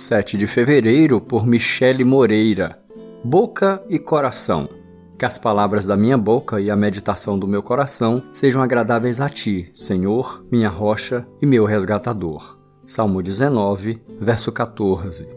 7 de fevereiro, por Michele Moreira. Boca e coração. Que as palavras da minha boca e a meditação do meu coração sejam agradáveis a ti, Senhor, minha rocha e meu resgatador. Salmo 19, verso 14.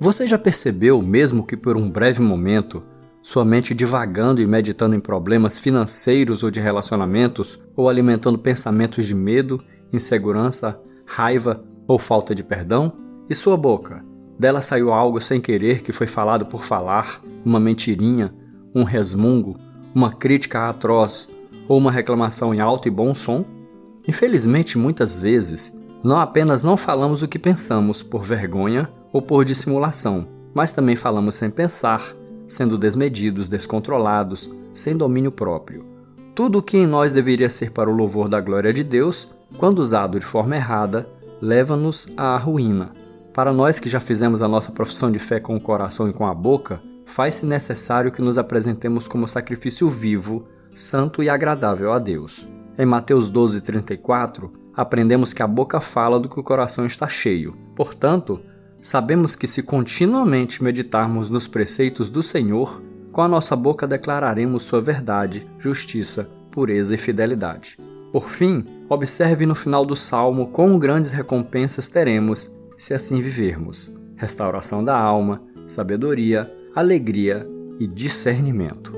Você já percebeu, mesmo que por um breve momento, sua mente divagando e meditando em problemas financeiros ou de relacionamentos, ou alimentando pensamentos de medo, insegurança, raiva ou falta de perdão? E sua boca? Dela saiu algo sem querer que foi falado por falar, uma mentirinha, um resmungo, uma crítica atroz ou uma reclamação em alto e bom som? Infelizmente, muitas vezes, não apenas não falamos o que pensamos por vergonha ou por dissimulação, mas também falamos sem pensar, sendo desmedidos, descontrolados, sem domínio próprio. Tudo o que em nós deveria ser para o louvor da glória de Deus, quando usado de forma errada, leva-nos à ruína. Para nós que já fizemos a nossa profissão de fé com o coração e com a boca, faz-se necessário que nos apresentemos como sacrifício vivo, santo e agradável a Deus. Em Mateus 12:34, aprendemos que a boca fala do que o coração está cheio. Portanto, sabemos que se continuamente meditarmos nos preceitos do Senhor, com a nossa boca declararemos sua verdade, justiça, pureza e fidelidade. Por fim, observe no final do salmo quão grandes recompensas teremos se assim vivermos: restauração da alma, sabedoria, alegria e discernimento.